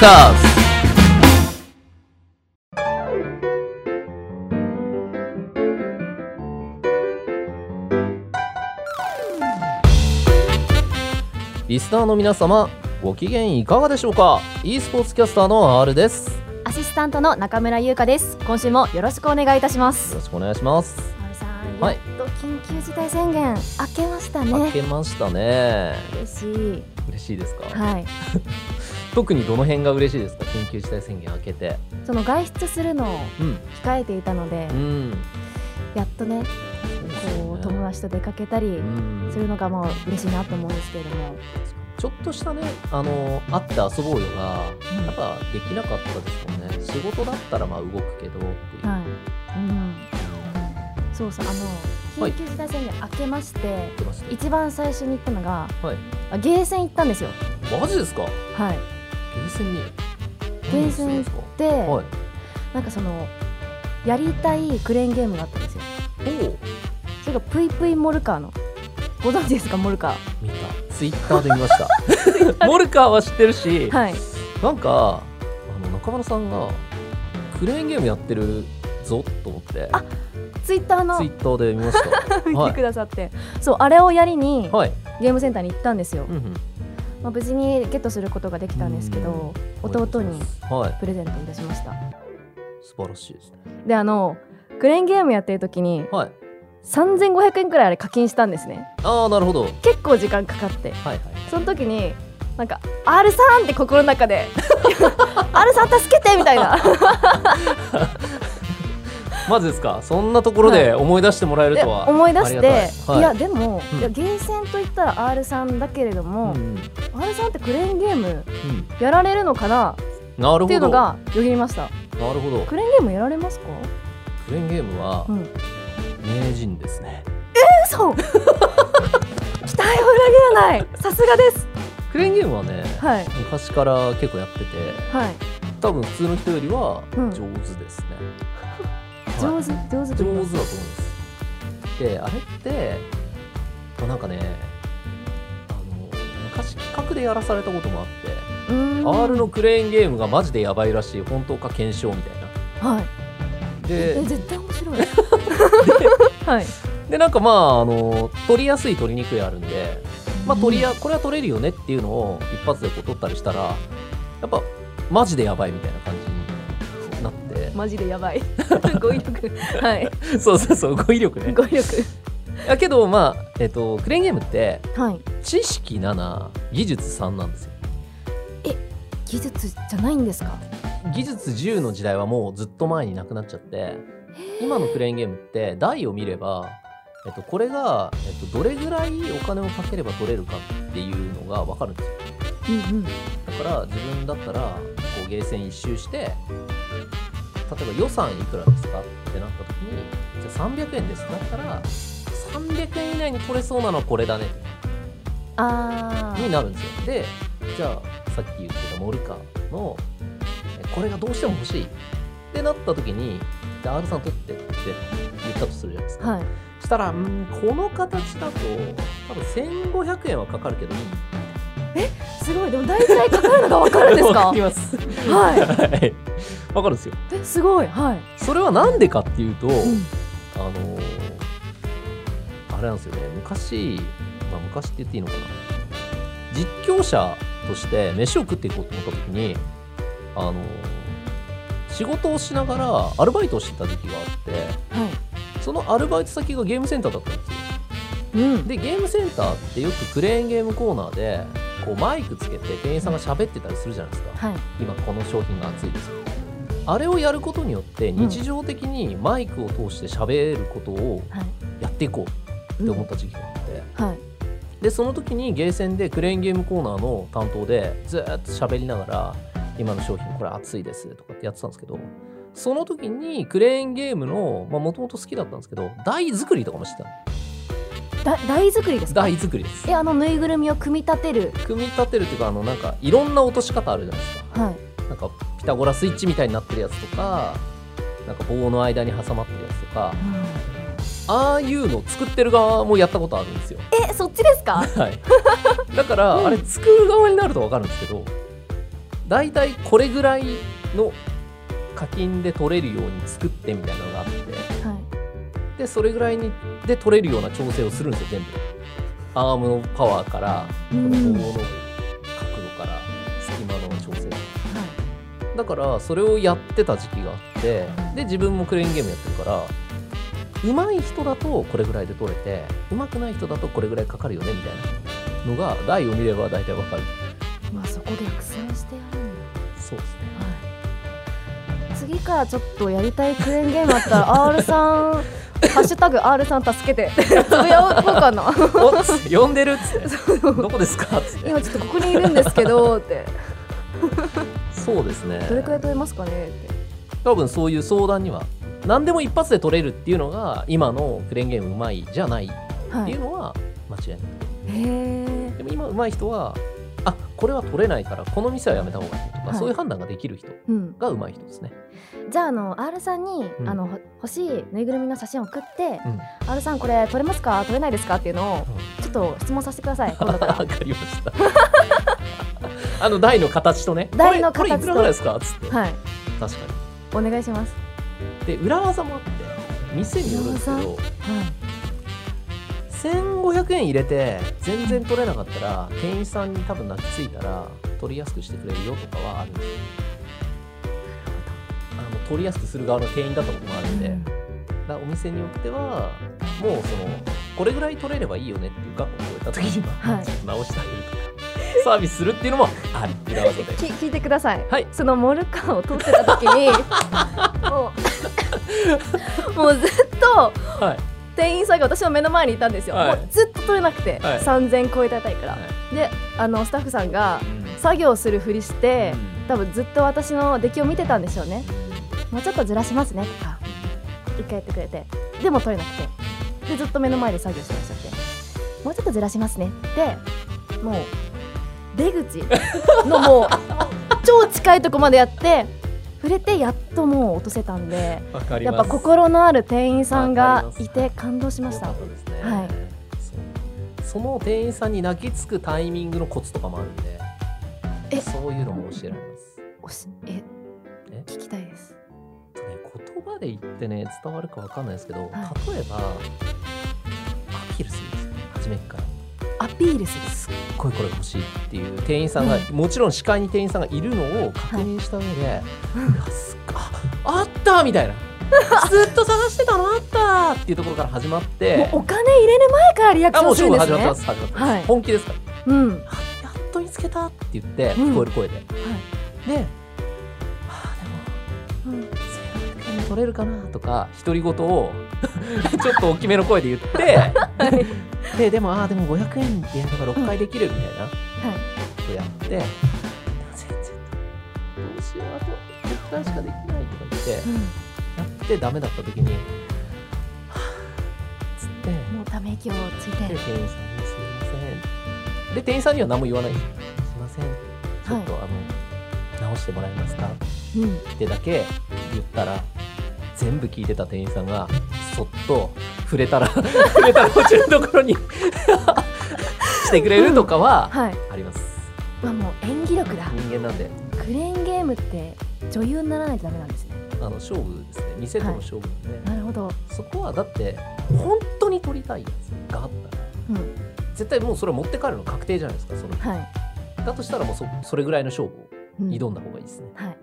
カーズリスナーの皆様ご機嫌いかがでしょうか？e スポーツキャスターの R です。よアシスタントの中村優香です。今週もよろしくお願いいたします。ろしくお願いします。丸さん、はい。と緊急事態宣言明けました明ねけましたね。嬉しい。嬉しいですか、はい 特にどの辺が嬉しいですか？緊急事態宣言明けて。その外出するのをうん。控えていたので、うん。やっとねこう友達と出かけたりうん。するのがまあ嬉しいなと思うんですけれども、ちょっとしたねあの会って遊ぼうよがうん。やっぱできなかったですもんね。仕事だったらまあ動くけどっていう、はい、うん、そうそうあのはい。緊急事態宣言明けまして、言ってました一番最初に行ったのがはい。あゲーセン行ったんですよ。マジですか？はいゲーセンにゲーセン行っ何するん。ですかで、はい。なんかそのやりたいクレーンゲームがあったんですよ。それがぷいぷいモルカーの。ご存知ですかモルカ見た。ツイッターで見ました。モルカーは知ってるし、ーはい。なんかあの中村さんがクレーンゲームやってるぞと思って。あツイッターの。ツイッターで見ました。見はい。てくださって、そうあれをやりにはい、ゲームセンターに行ったんですよ、うんうん、まあ、無事にゲットすることができたんですけど弟にはい。プレゼントいたしました。素晴らしいですね。であのクレーンゲームやってる時にはい。3500円くらいあれ課金したんですね。ああなるほど。はい結構時間かかって。はいその時になんか「R さん!」って心の中で「R さん助けて!」みたいな マジですか？そんなところで思い出してもらえるでとは、思い出して、ありがたい。はい。やでも、うん。いやゲーセンといったら R さんだけれども、うん。R さんってクレーンゲームうん。やられるのかな？なるほど。っていうのがよぎりました。なるほど。クレーンゲームやられますか？クレーンゲームはうん。名人ですね、嘘！期待を裏切らない。さすがです。クレーンゲームはね、はい。昔から結構やっててはい。多分普通の人よりはうん。上手ですね、上はい。手上手と上手だと思いま言います。すであれって、まあ、なんかねあの昔企画でやらされたこともあって R のクレーンゲームがマジでやばいらしい本当か検証みたいな。はい。えで絶対面白い。はい。でなんかまああの取りやすい取りにくいあるんで、まあ、取りやこれは取れるよねっていうのを一発でこう取ったりしたらやっぱマジでやばいみたいな感じマジでやばい。語彙力。はい。そうそうそう語彙力ね。語彙力。やけどまあ、えっとクレーンゲームってはい。知識7技術3なんですよ。技術じゃないんですか？技術10の時代はもうずっと前になくなっちゃって今のクレーンゲームって台を見れば、えっと、これが、えっと、どれぐらいお金をかければ取れるかっていうのが分かるんですよ。うんうん。だから自分だったらこうゲーセン一周して例えば予算いくらですかってなった時にじゃあ300円です。ってなったら300円以内に取れそうなのはこれだね。あー。になるんですよ。でじゃあさっき言ってたモルカーのえこれがどうしても欲しい。ってなった時に R さん取ってって言ったとするじゃないですか、はい。そしたらうんこの形だと多分1500円はかかるけど。いいすごい。でも大体かかるのがわかるんですか？わかります。は はいわかるんですよ。いえすごい。はい、それはなんでかっていうと、うん。あのーあれなんですよね。昔、まあ、昔って言っていいのかな。実況者として飯を食っていこうと思った時にあのー仕事をしながらアルバイトをしてた時期があってはい。そのアルバイト先がゲームセンターだったんですよ。うん。でゲームセンターってよくクレーンゲームコーナーでこうマイクつけて店員さんが喋ってたりするじゃないですか、はい。今この商品が熱いですよあれをやることによって日常的にマイクを通して喋ることをはい。やっていこうって思った時期があって、はい。でその時にゲーセンでクレーンゲームコーナーの担当でずーっと喋りながら今の商品これ熱いですとかってやってたんですけどその時にクレーンゲームのもともと好きだったんですけど台作りとかもしてたの。だ台作りですか？台作りです。えあのぬいぐるみを組み立てる。組み立てるっていうかあのなんかいろんな落とし方あるじゃないですか。はい。なんかピタゴラスイッチみたいになってるやつとかなんか棒の間に挟まってるやつとかああいうのを作ってる側もやったことあるんですよ。えそっちですか？はい。だから、うん。あれ作る側になると分かるんですけど大体これぐらいの課金で取れるように作ってみたいなのがあってはい。でそれぐらいにで取れるような調整をするんですよ全部。アームのパワーからこのうん棒のだからそれをやってた時期があってで自分もクレーンゲームやってるから上手い人だとこれぐらいで取れて上手くない人だとこれぐらいかかるよねみたいなのが台を見れば大体わかる。いまあそこで逆算してやるんだ。そうですね。はい。次からちょっとやりたいクレーンゲームあったら R さんハッシュタグ R さん助けて。つぶやこうかな。呼んでるっつって。どこですかっつって。今ちょっとここにいるんですけどって そうですね。どれくらい取れますかね？って多分そういう相談には何でも一発で取れるっていうのが今のクレーンゲームうまいじゃないっはいていうのは間違いない、へえでも今うまい人はあこれは取れないからこの店はやめた方がいいとか、はい。そういう判断ができる人うん。がうまい人ですね、じゃああの R さんに、うんあのほ欲しいぬいぐるみの写真を送って、うん。R さんこれ取れますか？取れないですか？っていうのをちょっと質問させてください。今度から。わかりました あの台の形とね。台のこれこれいくらぐらいですか？っつって。はい。確かお願いします。にで裏技もあって店によるんですけ裏どはい。1500円入れて全然取れなかったら店員さんに多分泣きついたら取りやすくしてくれるよとかはあるんです。よあの取りやすくする側の店員だったこともあるんで、うん。だからお店によってはもうそのこれぐらい取れればいいよねっていう額を超えた時には、はい。直してあげるとかサービスするっていうのもあり裏技でき聞いてください、はい。そのモルカーを通ってた時に もうもうずっとはい。店員さんが私の目の前にいたんですよ、はい。もうずっと取れなくて、はい。3000超えたたいから、はであのスタッフさんがうん。作業するふりして、うん。多分ずっと私の出来を見てたんでしょうね。もうちょっとずらしますねとか一回やってくれて。でも取れなくて。でずっと目の前で作業してらっしゃって。もうちょっとずらしますね。でもう出口のもう超近いとこまでやって触れてやっともう落とせたんでやっぱ心のある店員さんわがいて感動しました。はい。その店員さんに泣きつくタイミングのコツとかもあるんでえ。そういうのも教えられます。ええ？聞きたいです。ね、言葉で言ってね伝わるかわかんないですけど、はい。例えばアピールするんですよ初めっから。アピールする。すっごいこれ欲しいっていう店員さんが、もちろん視界に店員さんがいるのを確認した上で、い、やすっああったみたいな。ずっと探してたのあったっていうところから始まっもてうお金入れる前からリアクションするんですね。勝負始まってます始まってます、はい。本気ですから。うん。あやっと見つけたって言ってうん。聞こえる声で、であーでもうん。1500円で取れるかなとか独り言を ちょっと大きめの声で言ってででもああでも500円でやれば6回できるみたいな。ことやって、全然どうしようあと10回しかできないとか言ってうん。やってダメだった時にはあつって。もうため息をついて。で店員さんに「すいません」で店員さんには何も言わない。すいません。ちょっと、あの直してもらえますか？うん。ってだけ言ったら全部聞いてた店員さんがそっと触れたら 触れたら落ちるところに してくれるとかははい。あります。まあもう演技力だ。人間なんで。クレーンゲームって女優にならないとダメなんですね。あの勝負ですね。店との勝負なんで、なるほど。そこはだって本当に取りたいやつがあったらうん。絶対もうそれ持って帰るの確定じゃないですかその日。はい。だとしたらもうそそれぐらいの勝負をうん。挑んだ方がいいですね、はい。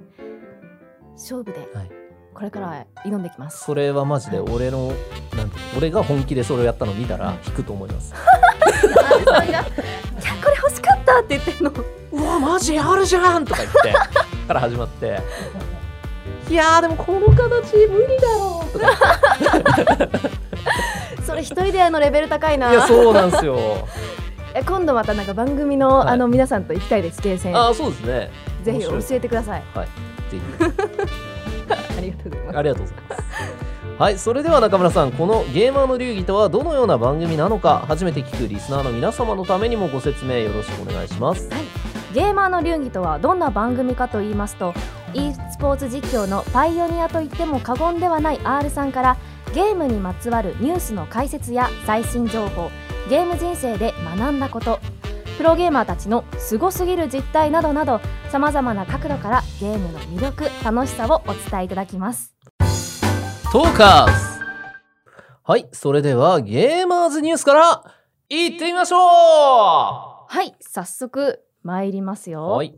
勝負で。はいこれから挑んできます。それはマジで俺のなんてい俺が本気でそれをやったのを見たら引くと思います。いやこれ欲しかったって言ってんの。うわマジあるじゃんとか言ってから始まって。いやーでもこの形無理だろうとか。それ一人でやるのレベル高いな。いやそうなんですよ。え今度またなんか番組の、はい。あの皆さんと行きたいですゲーセン。ああそうですね。ぜひ教えてください。はい。ぜひありがとうございます。はいそれでは中村さんこのゲーマーの流儀とはどのような番組なのか初めて聞くリスナーの皆様のためにもご説明よろしくお願いします。ゲーマーの流儀とはどんな番組かと言いますと e スポーツ実況のパイオニアと言っても過言ではない R さんからゲームにまつわるニュースの解説や最新情報ゲーム人生で学んだことプロゲーマーたちのすごすぎる実態などなどさまざまな角度からゲームの魅力楽しさをお伝えいただきます。トーカーズ。はい、それではゲーマーズニュースからいってみましょう。はい早速参りますよ、はい。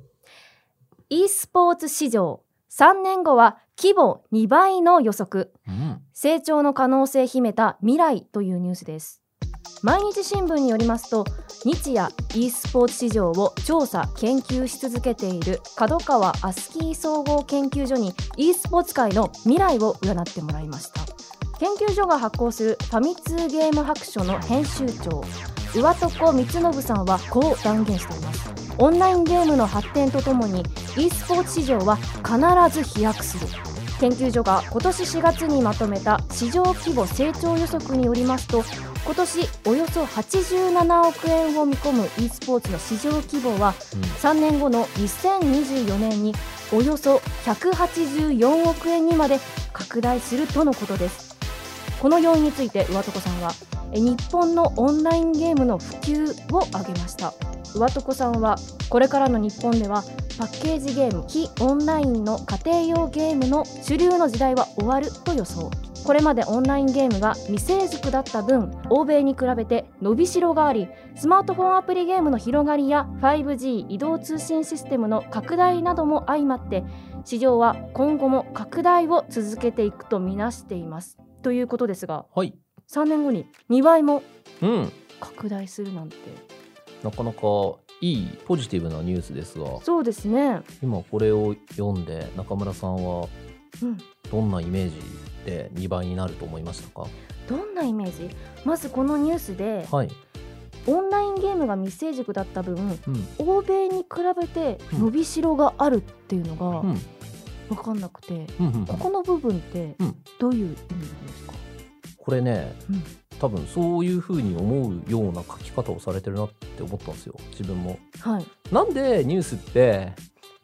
e スポーツ市場3年後は規模2倍の予測。うん。成長の可能性秘めた未来というニュースです毎日新聞によりますと日夜 e スポーツ市場を調査研究し続けている角川アスキー総合研究所に e スポーツ界の未来を占ってもらいました。研究所が発行するファミ通ゲーム白書の編集長上床光信さんはこう断言しています。オンラインゲームの発展とともに e スポーツ市場は必ず飛躍する。研究所が今年4月にまとめた市場規模成長予測によりますと今年およそ87億円を見込む e スポーツの市場規模は3年後の2024年におよそ184億円にまで拡大するとのことです。この要因について上床さんはえ日本のオンラインゲームの普及を挙げました上床さんはこれからの日本ではパッケージゲーム非オンラインの家庭用ゲームの主流の時代は終わると予想これまでオンラインゲームが未成熟だった分欧米に比べて伸びしろがありスマートフォンアプリゲームの広がりや 5G 移動通信システムの拡大なども相まって市場は今後も拡大を続けていくとみなしていますということですがはい。3年後に2倍もうん。拡大するなんてなかなかいいポジティブなニュースですが、そうですね。今これを読んで中村さんはうん。どんなイメージで2倍になると思いましたか？どんなイメージ？まずこのニュースではい。オンラインゲームが未成熟だった分うん。欧米に比べて伸びしろがあるっていうのがうん。分かんなくて、うん。うん。ここの部分ってうん。どういう意味なんですか、これね、うん多分そういう風に思うような書き方をされてるなって思ったんですよ。自分も。はい。なんでニュースって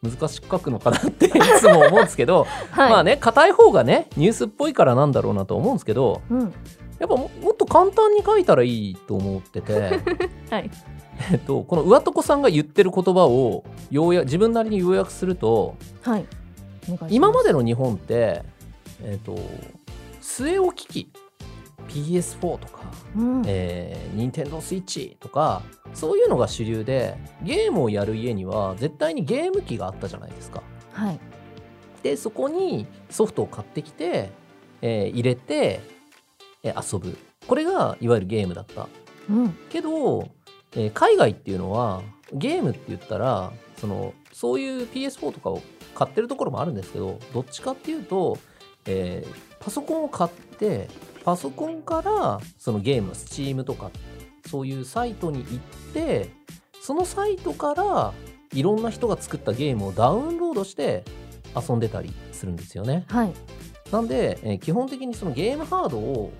難しく書くのかなって いつも思うんですけど、はい、まあね硬い方がねニュースっぽいからなんだろうなと思うんですけどうん。やっぱももっと簡単に書いたらいいと思ってて、はい。えっと、この上床さんが言ってる言葉をようや自分なりに要約するとはい。お願いしす。今までの日本って、えっと、据え置き機 PS4 とかうんえー、任天堂スイッチとかそういうのが主流でゲームをやる家には絶対にゲーム機があったじゃないですか。はいでそこにソフトを買ってきて、えー入れて、えー遊ぶこれがいわゆるゲームだった。うんけど、えー海外っていうのはゲームって言ったらそのそういう PS4 とかを買ってるところもあるんですけどどっちかっていうと、えーパソコンを買ってパソコンからそのゲームの Steam とかそういうサイトに行ってそのサイトからいろんな人が作ったゲームをダウンロードして遊んでたりするんですよね。はいなんで、えー基本的にそのゲームハードを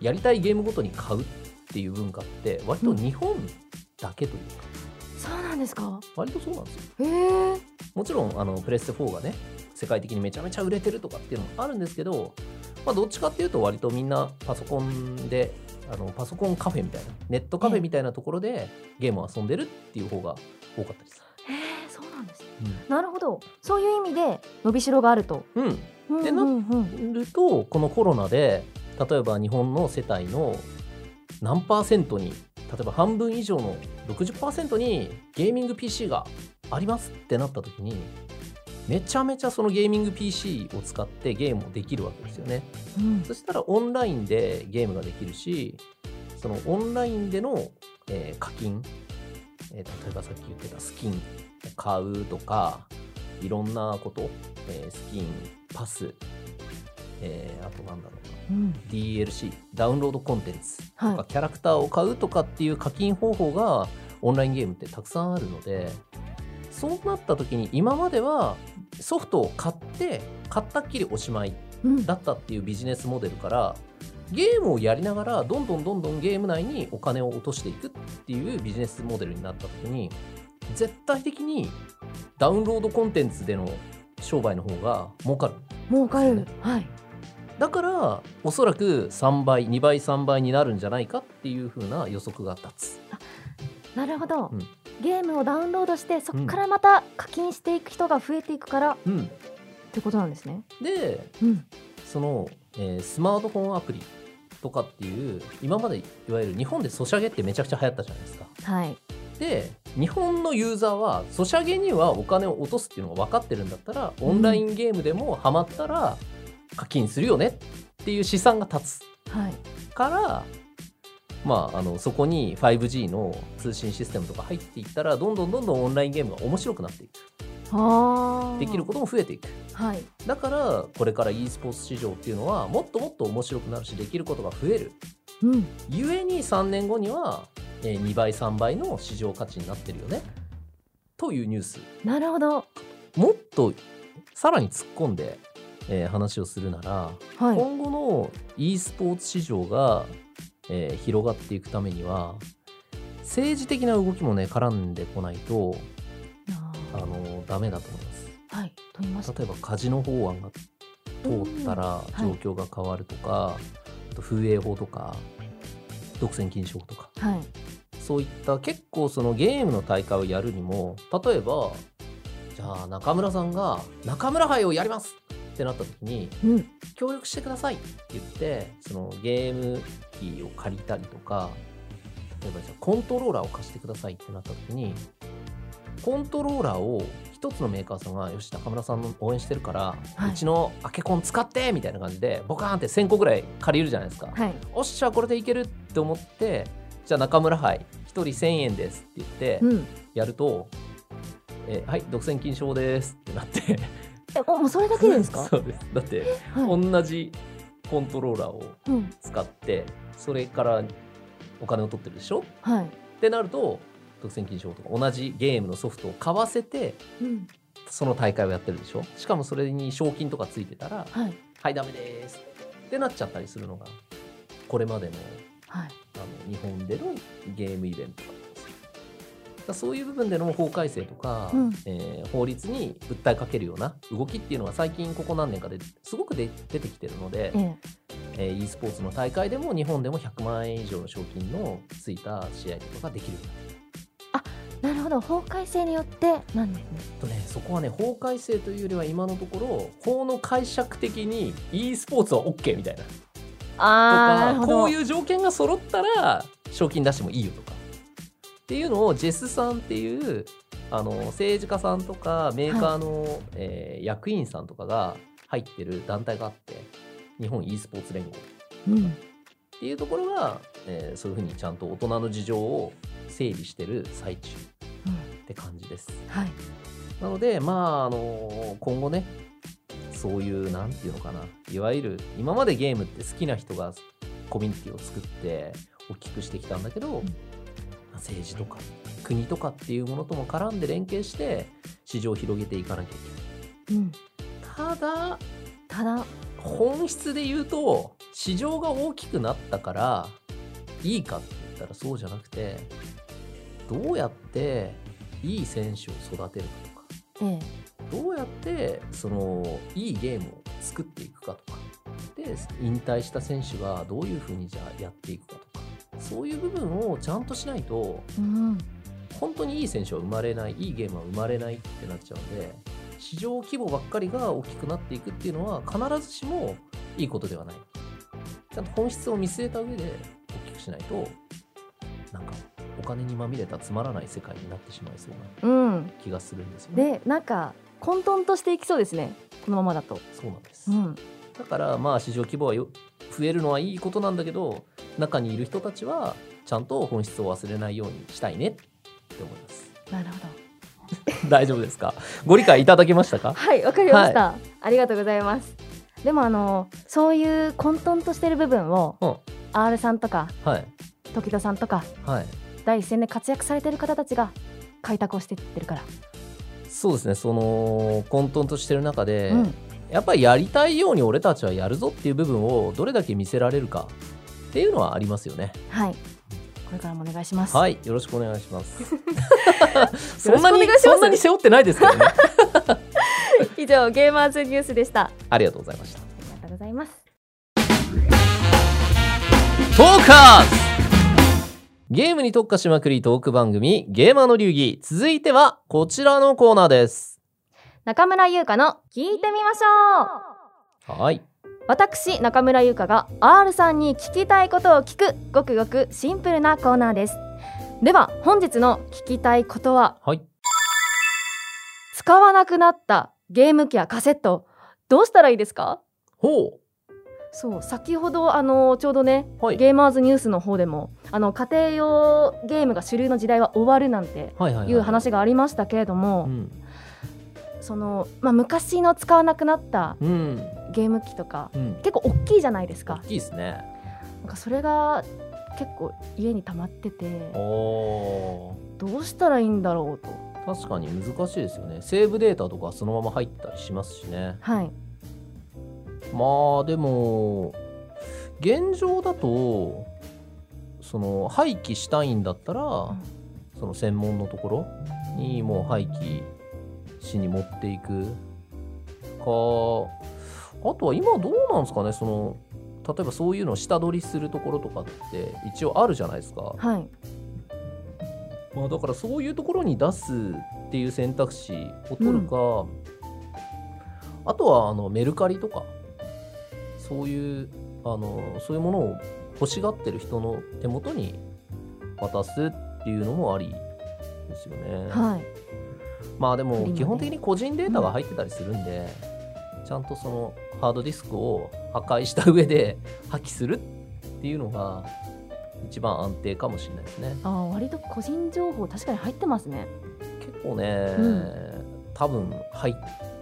やりたいゲームごとに買うっていう文化って割と日本だけというか、なんですか？割とそうなんですよ。へえ。もちろんあのプレステ4がね世界的にめちゃめちゃ売れてるとかっていうのもあるんですけど、まあ、どっちかっていうと割とみんなパソコンであのパソコンカフェみたいなネットカフェみたいなところでゲームを遊んでるっていう方が多かったです。へえそうなんですね。なるほど。そういう意味で伸びしろがあると。うん、うんうんうん。るとこのコロナで例えば日本の世帯の何パーセントに例えば半分以上の60%にゲーミング PC がありますってなった時にめちゃめちゃそのゲーミング PC を使ってゲームをできるわけですよね。うん。そしたらオンラインでゲームができるしそのオンラインでの、えー課金、えー例えばさっき言ってたスキンを買うとかいろんなこと、えースキンパス、えーあとなんだろうな。うん。DLC ダウンロードコンテンツとか、はい。キャラクターを買うとかっていう課金方法がオンラインゲームってたくさんあるのでそうなった時に今まではソフトを買って買ったっきりおしまいうん。だったっていうビジネスモデルからゲームをやりながらどんどんどんどんゲーム内にお金を落としていくっていうビジネスモデルになった時に絶対的にダウンロードコンテンツでの商売の方が儲かる儲かる。はいだからおそらく3倍2倍3倍になるんじゃないかっていう風な予測が立つなるほど、うんゲームをダウンロードしてそこからまた課金していく人が増えていくからっうん、てことなんですね。でうん、その、えースマートフォンアプリとかっていう今までいわゆる日本でソシャゲってめちゃくちゃ流行ったじゃないですか。はい。で日本のユーザーはソシャゲにはお金を落とすっていうのが分かってるんだったらオンラインゲームでもハマったら課金するよねっていう試算が立つはい。から、まあ、あのそこに 5G の通信システムとか入っていったらどんどんどんどんオンラインゲームが面白くなっていく。できることも増えていくはい。だからこれから e スポーツ市場っていうのはもっともっと面白くなるしできることが増えるうん。ゆえに3年後には、えー2倍3倍の市場価値になってるよねというニュースなるほど。もっとさらに突っ込んで、えー話をするなら、はい。今後の e スポーツ市場が、えー広がっていくためには政治的な動きもね絡んでこないとああのダメだと思いますーはい。例えばカジノ法案が通ったらうん状況が変わるとか、あと風営法とか独占禁止法とかはい。そういった結構そのゲームの大会をやるにも例えばじゃあ中村さんが中村杯をやりますってなった時にうん。協力してくださいって言ってそのゲーム機を借りたりとか例えばじゃあコントローラーを貸してくださいってなった時にコントローラーを一つのメーカーさんがよし中村さんの応援してるから、はいうちのアケコン使ってみたいな感じでボカーンって1000個ぐらい借りるじゃないですか、はい。おっしゃこれでいけるって思ってじゃあ中村杯1人1000円ですって言ってうん。やると、えはい独占禁止法ですってなってえ、もうそれだけでですか？そうですだってはい。同じコントローラーをうん。使ってそれからお金を取ってるでしょ？はい。ってなると独占禁止法とか同じゲームのソフトを買わせてうん。その大会をやってるでしょ？しかもそれに賞金とかついてたらはい。はいダメですってなっちゃったりするのがこれまでのはい。あの日本でのゲームイベントそういう部分での法改正とか、うんえー法律に訴えかけるような動きっていうのが最近ここ何年かですごくで出てきてるので、ええ。えー e スポーツの大会でも日本でも100万円以上の賞金のついた試合とかができるようになってるなるほど。法改正によってなんですね。とねそこはね法改正というよりは今のところ法の解釈的に e スポーツは OK みたいなとああ、なるか。こういう条件が揃ったら賞金出してもいいよとかっていうのをジェスさんっていうあの政治家さんとかメーカーの、えー役員さんとかが入ってる団体があって日本 e スポーツ連合うん。っていうところが、えーそういうふうにちゃんと大人の事情を整理してる最中うん。って感じです。はい。なので、まあ、あの今後ね、そういう、なんていうのかな、いわゆる、今までゲームって好きな人がコミュニティを作って大きくしてきたんだけど、ん政治とか国とかっていうものとも絡んで連携して、市場を広げていかなきゃいけない。うん。ただ、ただ。本質で言うと、市場が大きくなったから、いいかって言ったらそうじゃなくて、どうやっていい選手を育てるかとか、ええ。どうやってそのいいゲームを作っていくかとかで引退した選手がどういうふうにじゃあやっていくかとかそういう部分をちゃんとしないとうん。本当にいい選手は生まれないいいゲームは生まれないってなっちゃうんで市場規模ばっかりが大きくなっていくっていうのは必ずしもいいことではないちゃんと本質を見据えた上で大きくしないとなんかお金にまみれたつまらない世界になってしまいそうなうん。気がするんですよね。で、なんか混沌としていきそうですね。このままだと。そうなんです、うん。だからまあ市場規模はよ増えるのはいいことなんだけど中にいる人たちはちゃんと本質を忘れないようにしたいねって思います。なるほど。大丈夫ですか？ご理解いただけましたか？はい、わかりました、ありがとうございます。でもあのそういう混沌としてる部分をうん。R さんとかはい。時田さんとかはい。第一線で活躍されてる方たちが開拓をしていってるから。そうですね。その混沌としてる中で、うん。やっぱりやりたいように俺たちはやるぞっていう部分をどれだけ見せられるかっていうのはありますよね。はい。これからもお願いします。はい。よろしくお願いします。よ そんなにそんなに背負ってないですけどね。以上ゲーマーズニュースでした。あありがとうございました。りがとうございます。トーカーズ。ゲームに特化しまくりトーク番組ゲーマーの流儀。続いてはこちらのコーナーです中村優香の聞いてみましょう。はい。私中村優香が R さんに聞きたいことを聞くごくごくシンプルなコーナーです。では本日の聞きたいことははい。使わなくなったゲーム機やカセットどうしたらいいですか？ほそう先ほどあのちょうどねうはい。ゲーマーズニュースの方でもあの家庭用ゲームが主流の時代は終わるなんてはいはいはい。いう話がありましたけれども、うん、そのまあ、昔の使わなくなったうん。ゲーム機とかうん、結構大きいじゃないですか。大きいですね。なんかそれが結構家に溜まっててどうしたらいいんだろうと。確かに難しいですよね。セーブデータとかそのまま入ってたりしますしね。はい。まあでも現状だとその廃棄したいんだったら、その専門のところにもう廃棄しに持っていく。かあとは今どうなんですかねその例えばそういうのを下取りするところとかって一応あるじゃないですか、はい。まあ、だからそういうところに出すっていう選択肢を取るか、あとはあのメルカリとかそういうあのそういうものを欲しがってる人の手元に渡すっていうのもありですよね。はいまあでも基本的に個人データが入ってたりするんで、ちゃんとそのハードディスクを破壊した上で 破棄するっていうのが一番安定かもしれないですね。あー割と個人情報確かに入ってますね。結構ね、うん。多分入っ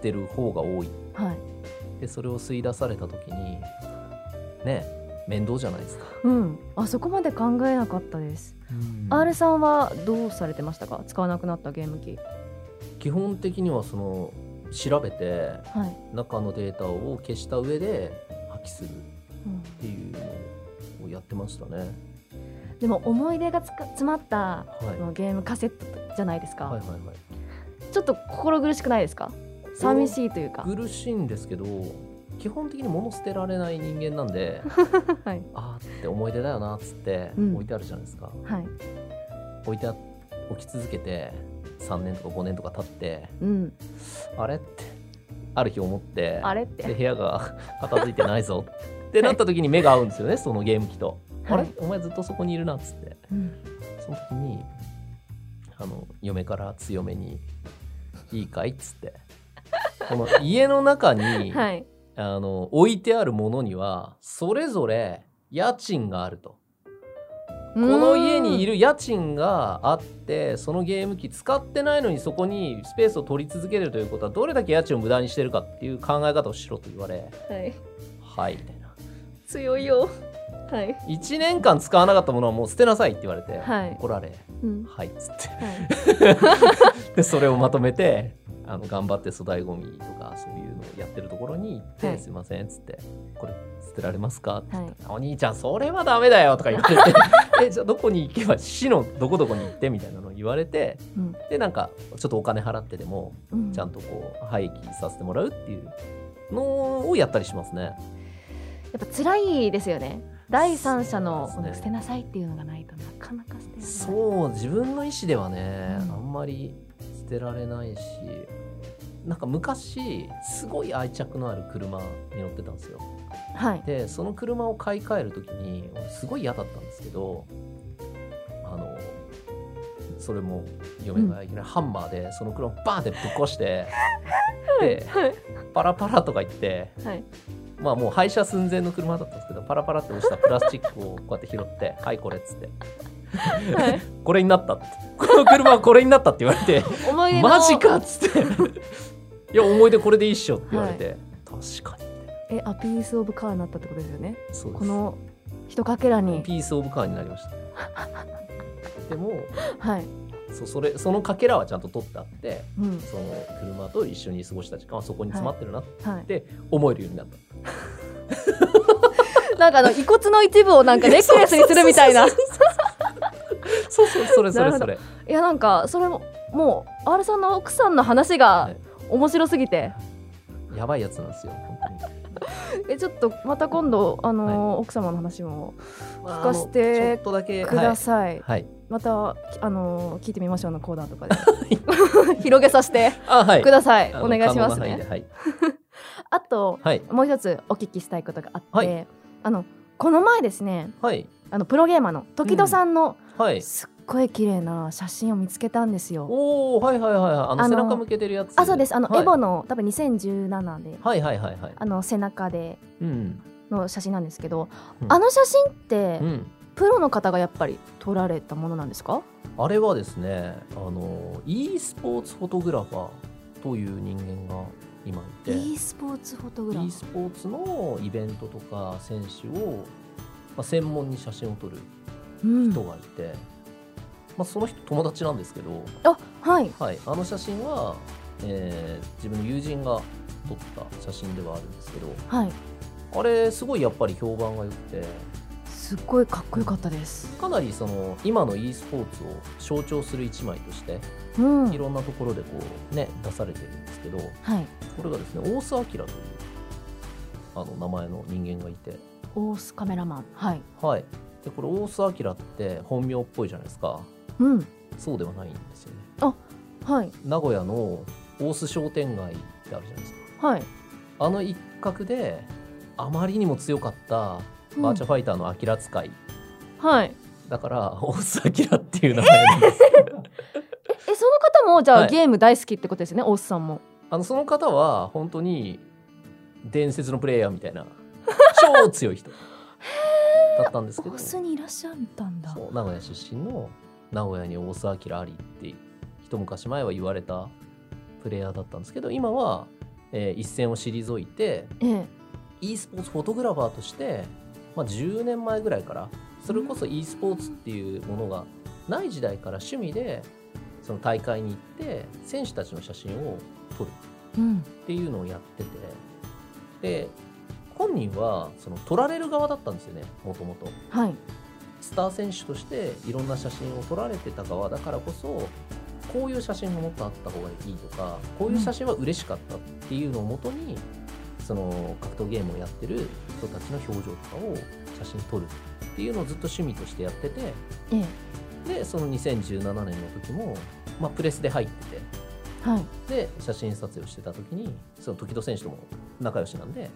てる方が多い。はい。でそれを吸い出された時にね面倒じゃないですか、うん。あそこまで考えなかったです、R さんはどうされてましたか？使わなくなったゲーム機基本的にはその調べてはい、中のデータを消した上で破棄するっうんていうのをやってましたね、でも思い出がつか詰まったはい、そのゲームカセットじゃないですか、はいはいはい。ちょっと心苦しくないですか？寂しいというか。苦しいんですけど基本的に物捨てられない人間なんで はい。あーって思い出だよなっつってうん。置いてあるじゃないですか、はい。置いてあ置き続けて3年とか5年とか経ってうん。あれってある日思ってあれっでて部屋が 片付いてないぞってなった時に目が合うんですよねそのゲーム機と、はい。あれ？お前ずっとそこにいるなっつって。うん。その時にあの嫁から強めに「いいかい?」っつって。この家の中に、はい。あの置いてあるものにはそれぞれ家賃があると。ここの家にいる家賃があってそのゲーム機使ってないのにそこにスペースを取り続けるということはどれだけ家賃を無駄にしてるかっていう考え方をしろと言われはい。はい。みたいな強いよ。はい。1年間使わなかったものはもう捨てなさいって言われて、はい。怒られ。うん。はいっつって。はい。でそれをまとめてあの頑張って粗大ごみとかそういうのをやってるところに行って、はい。すいませんっつってこれ捨てられますか？って言ったら、はお兄ちゃんそれはダメだよとか言われて えじゃあどこに行けば市のどこどこに行ってみたいなのを言われてうん。でなんかちょっとお金払ってでもうん。ちゃんとこう廃棄させてもらうっていうのをやったりしますね。やっぱ辛いですよね。第三者のそうですね。捨てなさいっていうのがないとなかなか捨てられない。そう自分の意思ではね、うん。あんまり捨てられないしなんか昔すごい愛着のある車に乗ってたんですよ。はい。でその車を買い替える時に俺すごい嫌だったんですけどあのそれも嫁がいきなりハンマーでその車をバーンってぶっ壊して、でパラパラとか言ってはい。まあもう廃車寸前の車だったんですけどパラパラって押したプラスチックをこうやって拾って「はいこれ」っつって。はい「これになった」って「この車はこれになった」って言われてマジかっつって「いや思い出これでいいっしょ」って言われて、確かに。えあピースオブカーになったってことですよね。この一かけらに。ピースオブカーになりました。でもはい。そそれそのかけらはちゃんと取ってあってうん。その車と一緒に過ごした時間はそこに詰まってるなっはい。て思えるようになった、なんかあの遺骨の一部をなんかネックレスにするみたいな。い そうそうそれそれそれ。やなんかそれももう R さんの奥さんの話がはい面白すぎて、やばいやつなんですよ本当に。えちょっとまた今度あのー奥様の話も聞かせてください、はい、はい、またあのー聞いてみましょうのコーナーとかで。広げさせてください、あのお願いしますね。はい、あとはい。もう一つお聞きしたいことがあって、はい。あのこの前ですねはい。あのプロゲーマーの時戸さんのはい。すっごい綺麗な写真を見つけたんですよ。おおはいはいはいはい。あの背中向けてるやつ。あそうです。あの、はい、エボの多分2017で。はいはいはいはい。あの背中でうんの写真なんですけど、うん。あの写真って、うん。プロの方がやっぱり撮られたものなんですか？あれはですねあの e スポーツフォトグラファーという人間が今いて。e スポーツフォトグラフ e スポーツのイベントとか選手を、まあ、専門に写真を撮るうん。人がいて、まあ、その人友達なんですけど、あはい。はい、あの写真は、えー自分の友人が撮った写真ではあるんですけどはい。あれすごいやっぱり評判が良くてすっごいかっこよかったです。かなりその今の e スポーツを象徴する一枚としてうん。いろんなところでこうね出されてるんですけどはい。これがですね大須明というあの名前の人間がいて。オースカメラマン。はい。はい。でこれ大須明って本名っぽいじゃないですかうん。そうではないんですよね。はい。名古屋の大須商店街ってあるじゃないですか。はい。あの一角であまりにも強かったバーチャファイターのアキラ使い、はい。だから大須明っていう名前なんです。えその方もじゃあ、はい。ゲーム大好きってことですよね？オースさんも。あのその方は本当に伝説のプレイヤーみたいな 超強い人だったんですけど。オースにいらっしゃったんだ。そう名古屋出身の名古屋に大須明ありって一昔前は言われたプレイヤーだったんですけど今は、えー一線を退いてええ。e スポーツフォトグラファーとして、まあ、10年前ぐらいからそれこそ e スポーツっていうものがない時代から趣味でその大会に行って選手たちの写真を撮るうん。っていうのをやっててで本人はその撮られる側だったんですよねもともと。はいスター選手としていろんな写真を撮られてた側だからこそこういう写真がもっとあった方がいいとかこういう写真は嬉しかったっていうのをもとにその格闘ゲームをやってる人たちの表情とかを写真撮るっていうのをずっと趣味としてやっててええ。でその2017年の時も、まあ、プレスで入っててはい。で写真撮影をしてた時にその時戸選手とも仲良しなんで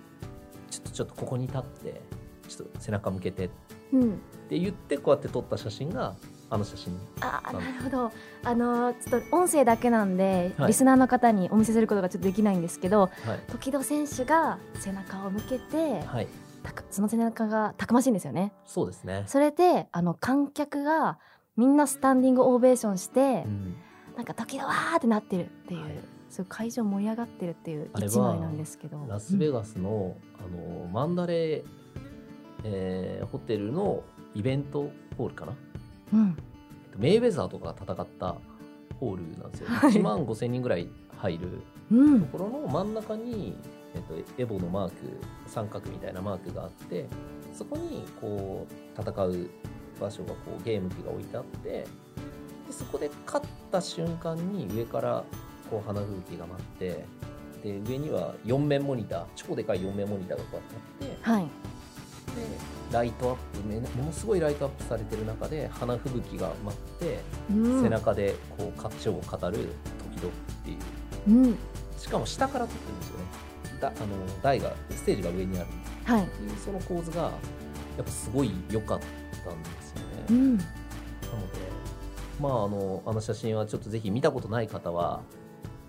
ちょっとちょっとここに立ってちょっと背中向けてっうん。て言ってこうやって撮った写真があの写真。あーなるほど。あのーちょっと音声だけなんで、はい。リスナーの方にお見せすることがちょっとできないんですけどはい。時戸選手が背中を向けて、はい。たくその背中がたくましいんですよね。そうですね、それであの観客がみんなスタンディングオベーションしてう、ん。なんか時戸わーってなってるっていう、はい。そう会場盛り上がってるっていう一枚なんですけど。ラスベガスの,、あのマンダレー、えーホテルのイベントホールかな？うん、えっとメイウェザーとかが戦ったホールなんですよ、はい。1万5千人ぐらい入るうん。ところの真ん中に、えっと、エボのマーク三角みたいなマークがあってそこにこう戦う場所がこうゲーム機が置いてあってでそこで勝った瞬間に上からこう花吹雪が舞ってで上には4面モニター超でかい4面モニターがこうやってあってはい。でライトアップめものすごいライトアップされてる中で花吹雪が舞って、うん。背中でこう勝ちを語る時々っていう。うん。しかも下から撮ってるんですよね。だあの台がステージが上にある。はい。っていうその構図がやっぱすごい良かったんですよね、うん。なのでまああのあの写真はちょっとぜひ見たことない方は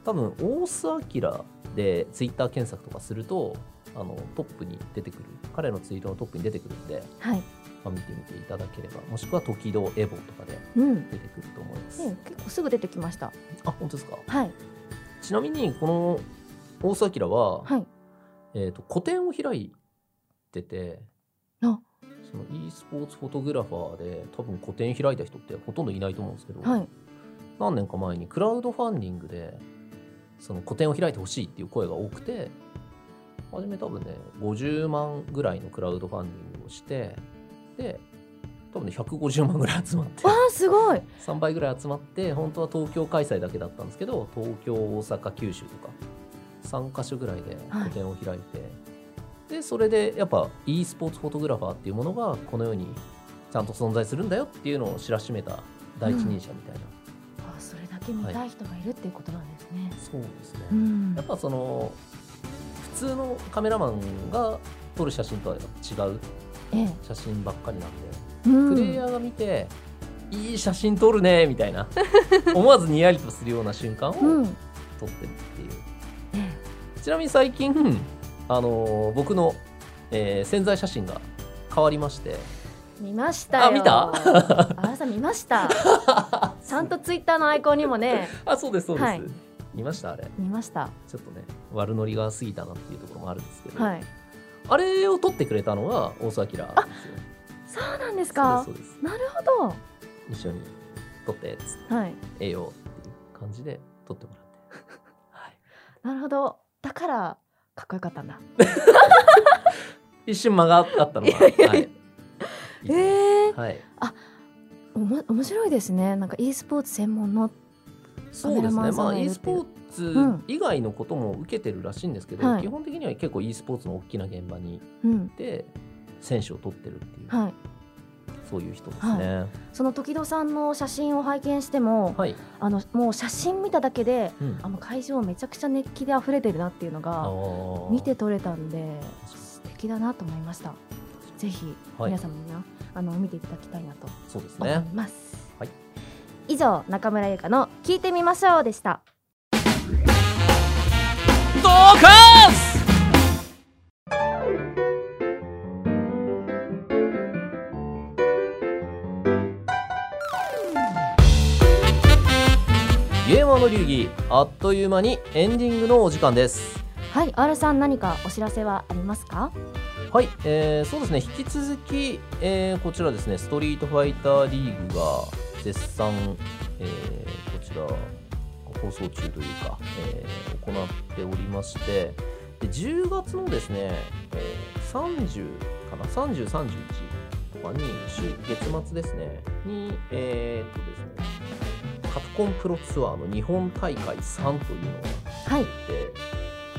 多分大須明でツイッター検索とかするとあのトップに出てくる彼のツイートのトップに出てくるんで、はい。まあ、見てみていただければもしくは時々エボとかでうん。出てくると思います、ね結構すぐ出てきました。あ本当ですか？はい。ちなみにこの大須明は、はい。えー、と個展を開いててあ。その e スポーツフォトグラファーで多分個展開いた人ってほとんどいないと思うんですけど、はい。何年か前にクラウドファンディングでその個展を開いてほしいっていう声が多くて初め多分ね50万ぐらいのクラウドファンディングをしてで多分ね150万ぐらい集まって。わあすごい。3倍ぐらい集まって本当は東京開催だけだったんですけど東京大阪九州とか3カ所ぐらいで個展を開いて、でそれでやっぱ e スポーツフォトグラファーっていうものがこの世にちゃんと存在するんだよっていうのを知らしめた第一人者みたいな、あそれだけ見たい人がいるっていうことなんですね、そうですね、うん。やっぱその普通のカメラマンが撮る写真とは違うええ。写真ばっかりなんで、うん。プレイヤーが見ていい写真撮るねみたいな 思わずにやりとするような瞬間を撮うん。ってるっていう、えちなみに最近、あのー僕の、えー潜在写真が変わりまして。え見ましたよ。あ見た？あらさん見ました。ちゃんとツイッターのアイコンにもね。あそうですそうです、はい見ました？あれ。見ました。ちょっとね悪ノリが過ぎたなっていうところもあるんですけど、はい。あれを撮ってくれたのが大沢明ですよ。そうなんですか。そうですなるほ一緒に撮ってっつってどはい。ええよっていう感じで撮ってもらって。はい。なるほど。だからかっこよかったんだ。一瞬間があったのがはい。ええはい。おも面白いですね。なんか e スポーツ専門のそうですね。まあ e スポーツうん。以外のことも受けてるらしいんですけど、はい。基本的には結構 e スポーツの大きな現場にうん行って選手を取ってるっていう、はい。そういう人ですね。その時戸さんの写真を拝見してもはい、あのもう写真見ただけでうん。あの会場めちゃくちゃ熱気で溢れてるなっていうのあがー。見て取れたんで素敵だなと思いました。ぜひはい。皆様にな、あの見ていただきたいなと思いねます、はい以上中村優香の聞いてみましょうでした。ドーカス!ゲーマーの流儀あっという間にエンディングのお時間です。はい R さん何かお知らせはありますか？はい、えーそうですね。引き続き、えーこちらですね。ストリートファイターリーグが絶賛、えーこちら放送中というか、えー行っておりましてで10月のですね、えー30かな30、31とかに週月末ですねにえーっとですねカプコンプロツアーの日本大会3というのがはい。で、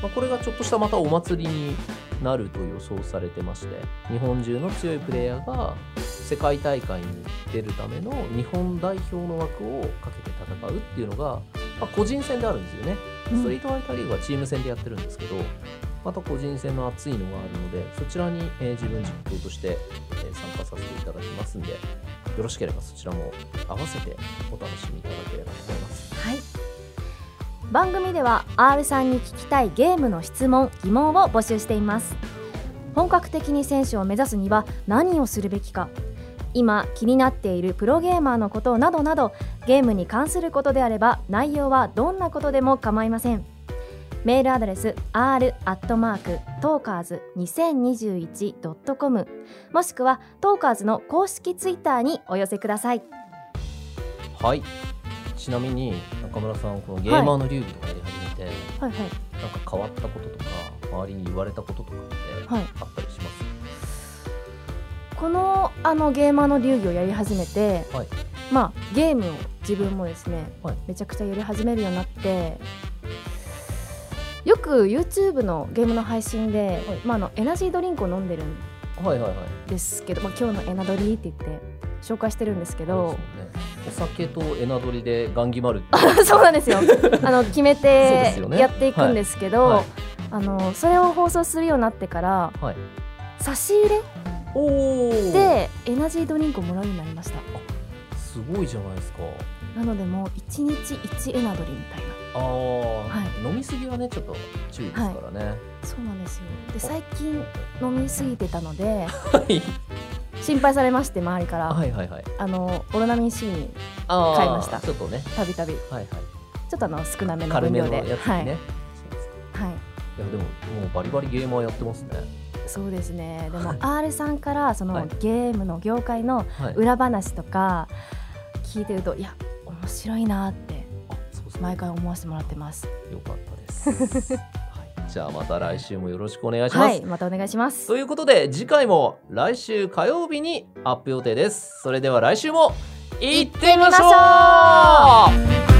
まあ、これがちょっとしたまたお祭りになると予想されてまして日本中の強いプレイヤーが世界大会に出るための日本代表の枠をかけて戦うっていうのが、まあ、個人戦であるんですよね。ストリートファイターリーグはチーム戦でやってるんですけど、また個人戦の熱いのがあるので、そちらに、えー自分実況として、えー参加させていただきますんで、よろしければそちらも合わせてお楽しみいただければと思います。はい番組では R さんに聞きたいゲームの質問疑問を募集しています。本格的に選手を目指すには何をするべきか。今気になっているプロゲーマーのことなどなどゲームに関することであれば内容はどんなことでも構いません。メールアドレス r アットマークトーカーズ 2021.com もしくはトーカーズの公式ツイッターにお寄せください。はい。ちなみに中村さん、このゲーマーの流儀とかやり始めて、はいはい。なんか変わったこととか、周りに言われたこととかってはいあったりします、このあのゲーマーの流儀をやり始めて、はい。まあゲームを自分もですね、はい。めちゃくちゃやり始めるようになってよく YouTube のゲームの配信で、はい。まあ、あのエナジードリンクを飲んでるんはいはいはい。ですけど、まあ、今日のエナドリって言って紹介してるんですけどお酒とエナドリでガンギマルそうなんですよあの決めてやっていくんですけど、はいあのそれを放送するようになってからはい。差し入れ。でエナジードリンクをもらうようになりましたすごいじゃないですか。なのでもう1日1エナドリみたいなああ、は飲みすぎはねちょっと注意ですからね。そうなんですよで最近飲みすぎてたのではい心配されまして周りから、はいはいはい。あのオロナミン C に買いましたちょっとね。たびたびちはいはい。ょっとあの少なめの軽めの分量でやつにね。はい、はい、いやでももうバリバリゲーマーやってますね。そうですねでもはい R さんからその、はいゲームの業界のはい。裏話とか聞いてるといや面白いなって。毎回思わせてもらってますよかったです。はい。じゃあまた来週もよろしくお願いします。はいまたお願いしますということで次回も来週火曜日にアップ予定です。それでは来週も行ってみましょう